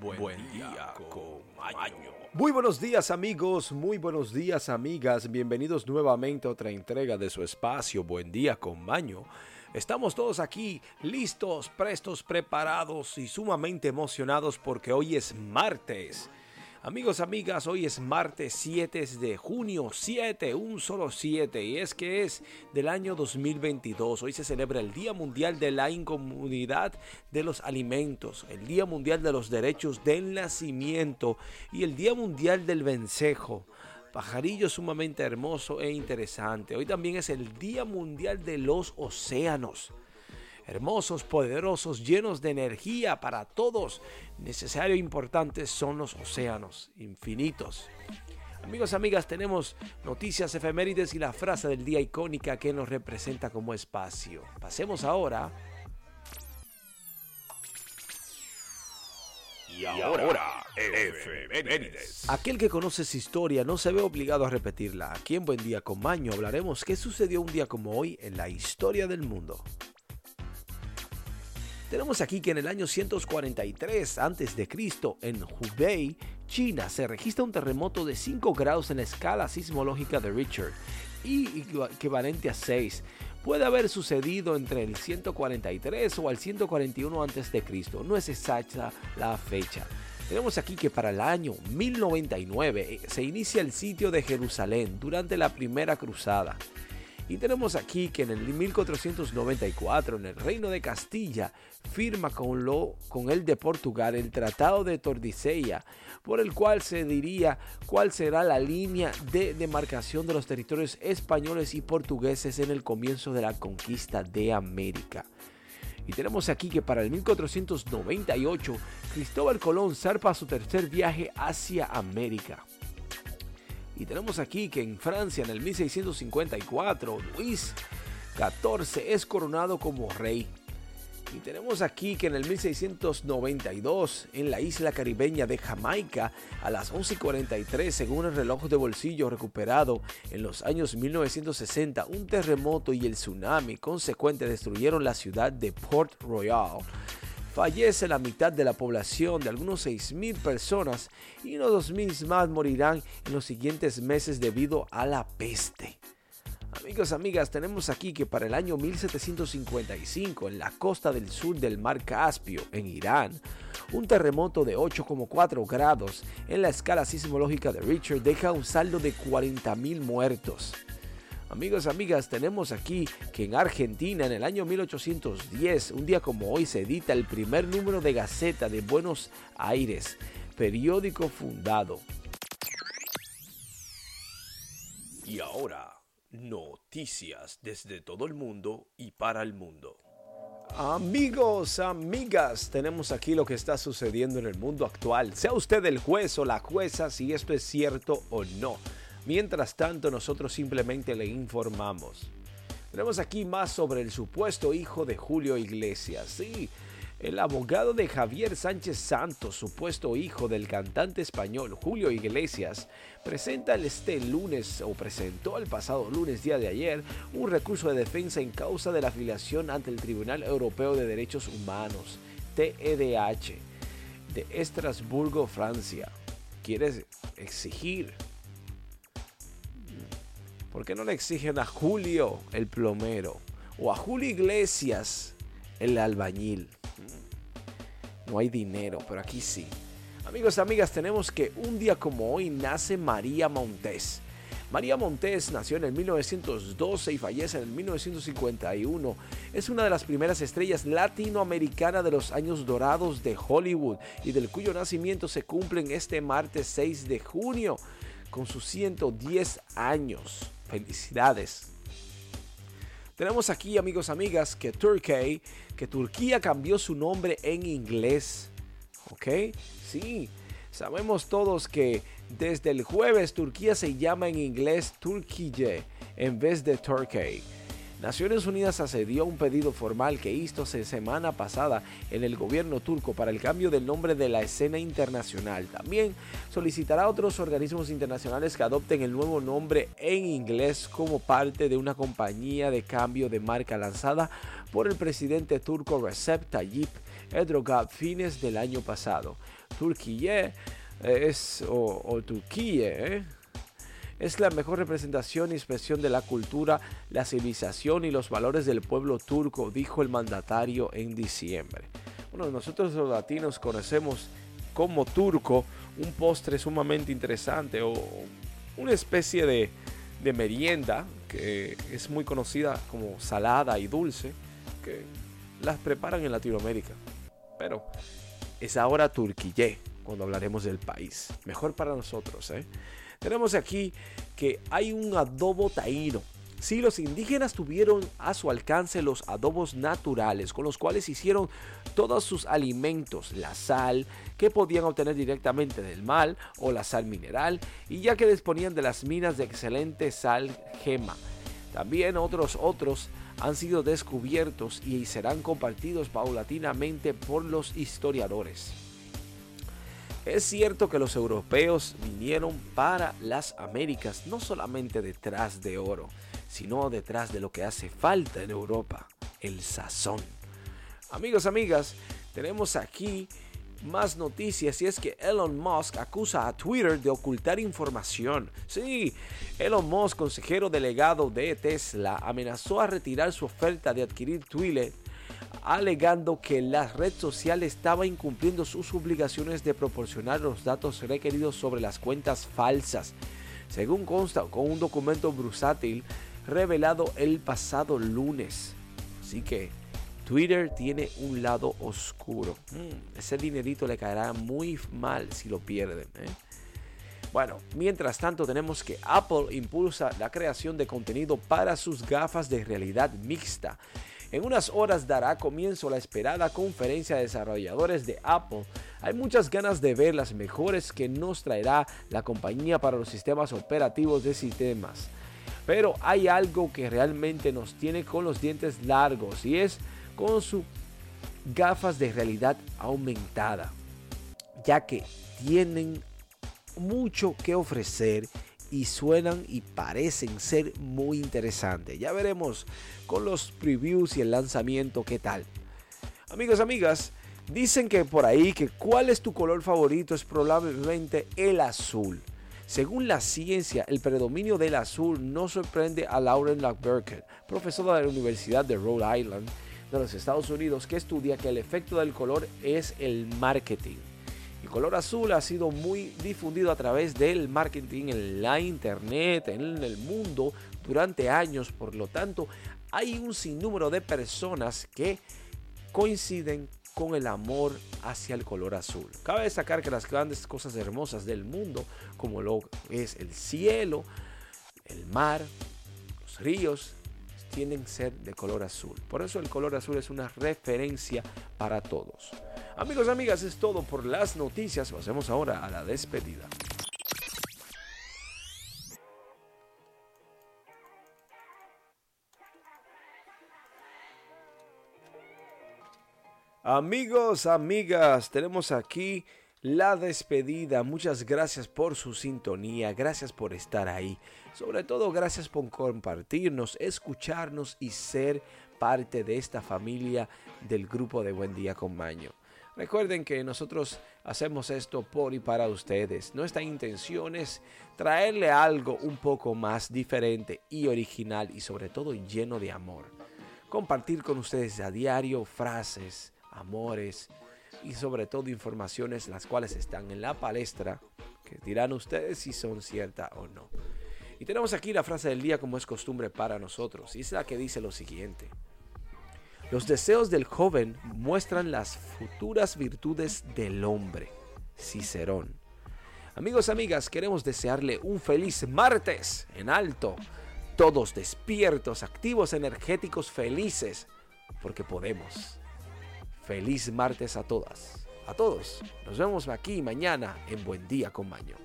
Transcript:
Buen, día con Maño. Muy buenos días amigos, muy buenos días amigas, bienvenidos nuevamente a otra entrega de su espacio Buen día con Maño. Estamos todos aquí listos, prestos, preparados y sumamente emocionados porque hoy es martes. Amigos, amigas, hoy es martes 7 de junio, 7, un solo 7, y es que es del año 2022. Hoy se celebra el Día Mundial de la Incomunidad de los Alimentos, el Día Mundial de los Derechos del Nacimiento y el Día Mundial del Vencejo pajarillo sumamente hermoso e interesante. Hoy también es el Día Mundial de los Océanos hermosos, poderosos, llenos de energía para todos. Necesario e importantes son los océanos infinitos. Amigos, amigas, tenemos noticias efemérides y la frase del día icónica que nos representa como espacio. Pasemos ahora. Y ahora, efemérides. Aquel que conoce su historia no se ve obligado a repetirla. Aquí en Buen Día con Maño hablaremos qué sucedió un día como hoy en la historia del mundo. Tenemos aquí que en el año 143 a.C., en Hubei, China, se registra un terremoto de 5 grados en la escala sismológica de Richard y equivalente a 6. Puede haber sucedido entre el 143 o el 141 a.C., no es exacta la fecha. Tenemos aquí que para el año 1099 eh, se inicia el sitio de Jerusalén durante la primera cruzada. Y tenemos aquí que en el 1494, en el Reino de Castilla, firma con, lo, con el de Portugal el Tratado de Tordesillas, por el cual se diría cuál será la línea de demarcación de los territorios españoles y portugueses en el comienzo de la conquista de América. Y tenemos aquí que para el 1498 Cristóbal Colón zarpa su tercer viaje hacia América. Y tenemos aquí que en Francia en el 1654 Luis XIV es coronado como rey. Y tenemos aquí que en el 1692, en la isla caribeña de Jamaica, a las 11:43, según el reloj de bolsillo recuperado en los años 1960, un terremoto y el tsunami consecuente destruyeron la ciudad de Port Royal fallece la mitad de la población de algunos 6.000 personas y unos 2.000 más morirán en los siguientes meses debido a la peste. Amigos, amigas, tenemos aquí que para el año 1755 en la costa del sur del mar Caspio, en Irán, un terremoto de 8,4 grados en la escala sismológica de Richard deja un saldo de 40.000 muertos. Amigos, amigas, tenemos aquí que en Argentina en el año 1810, un día como hoy, se edita el primer número de Gaceta de Buenos Aires, periódico fundado. Y ahora, noticias desde todo el mundo y para el mundo. Amigos, amigas, tenemos aquí lo que está sucediendo en el mundo actual. Sea usted el juez o la jueza si esto es cierto o no. Mientras tanto, nosotros simplemente le informamos. Tenemos aquí más sobre el supuesto hijo de Julio Iglesias. Sí, el abogado de Javier Sánchez Santos, supuesto hijo del cantante español Julio Iglesias, presenta este lunes o presentó el pasado lunes día de ayer un recurso de defensa en causa de la afiliación ante el Tribunal Europeo de Derechos Humanos, TEDH, de Estrasburgo, Francia. Quiere exigir ¿Por qué no le exigen a Julio el plomero? O a Julio Iglesias el albañil. No hay dinero, pero aquí sí. Amigos, amigas, tenemos que un día como hoy nace María Montés. María Montés nació en el 1912 y fallece en el 1951. Es una de las primeras estrellas latinoamericanas de los años dorados de Hollywood y del cuyo nacimiento se cumplen este martes 6 de junio con sus 110 años. Felicidades. Tenemos aquí, amigos, amigas, que Turkey, que Turquía cambió su nombre en inglés. ¿Ok? Sí. Sabemos todos que desde el jueves Turquía se llama en inglés Turkiye en vez de Turkey. Naciones Unidas accedió a un pedido formal que hizo semana pasada en el gobierno turco para el cambio del nombre de la escena internacional. También solicitará a otros organismos internacionales que adopten el nuevo nombre en inglés como parte de una compañía de cambio de marca lanzada por el presidente turco Recep Tayyip Edrogab fines del año pasado. Turquía es, o, Turquía, ¿eh? Es la mejor representación y expresión de la cultura, la civilización y los valores del pueblo turco, dijo el mandatario en diciembre. Bueno, nosotros los latinos conocemos como turco un postre sumamente interesante o una especie de, merienda que es muy conocida como salada y dulce, que las preparan en Latinoamérica. Pero es ahora turquillé cuando hablaremos del país. Mejor para nosotros. ¿eh? Tenemos aquí que hay un adobo taíno. Sí, los indígenas tuvieron a su alcance los adobos naturales con los cuales hicieron todos sus alimentos, la sal que podían obtener directamente del mar o la sal mineral y ya que disponían de las minas de excelente sal gema. También otros otros han sido descubiertos y serán compartidos paulatinamente por los historiadores. Es cierto que los europeos vinieron para las Américas no solamente detrás de oro, sino detrás de lo que hace falta en Europa, el sazón. Amigos, amigas, tenemos aquí más noticias y es que Elon Musk acusa a Twitter de ocultar información. Sí, Elon Musk, consejero delegado de Tesla, amenazó a retirar su oferta de adquirir Twitter alegando que la red social estaba incumpliendo sus obligaciones de proporcionar los datos requeridos sobre las cuentas falsas, según consta con un documento brusátil revelado el pasado lunes. Así que Twitter tiene un lado oscuro. Mm, ese dinerito le caerá muy mal si lo pierden. ¿eh? Bueno, mientras tanto tenemos que Apple impulsa la creación de contenido para sus gafas de realidad mixta en unas horas dará comienzo la esperada conferencia de desarrolladores de Apple. Hay muchas ganas de ver las mejores que nos traerá la compañía para los sistemas operativos de sistemas. Pero hay algo que realmente nos tiene con los dientes largos y es con sus gafas de realidad aumentada, ya que tienen mucho que ofrecer y suenan y parecen ser muy interesantes. Ya veremos con los previews y el lanzamiento qué tal. Amigos, amigas, dicen que por ahí que cuál es tu color favorito es probablemente el azul. Según la ciencia, el predominio del azul no sorprende a Lauren Lockberger, profesora de la Universidad de Rhode Island de los Estados Unidos, que estudia que el efecto del color es el marketing. El color azul ha sido muy difundido a través del marketing en la internet, en el mundo, durante años. Por lo tanto, hay un sinnúmero de personas que coinciden con el amor hacia el color azul. Cabe destacar que las grandes cosas hermosas del mundo, como lo es el cielo, el mar, los ríos, tienden a ser de color azul. Por eso el color azul es una referencia para todos. Amigos, amigas, es todo por las noticias. Pasemos ahora a la despedida. Amigos, amigas, tenemos aquí la despedida. Muchas gracias por su sintonía, gracias por estar ahí. Sobre todo, gracias por compartirnos, escucharnos y ser parte de esta familia del grupo de Buen Día con Maño. Recuerden que nosotros hacemos esto por y para ustedes. Nuestra intención es traerle algo un poco más diferente y original y sobre todo lleno de amor. Compartir con ustedes a diario frases, amores y sobre todo informaciones las cuales están en la palestra que dirán ustedes si son ciertas o no. Y tenemos aquí la frase del día como es costumbre para nosotros y es la que dice lo siguiente. Los deseos del joven muestran las futuras virtudes del hombre. Cicerón. Amigos, amigas, queremos desearle un feliz martes en alto. Todos despiertos, activos, energéticos, felices, porque podemos. Feliz martes a todas, a todos. Nos vemos aquí mañana en Buen Día con Maño.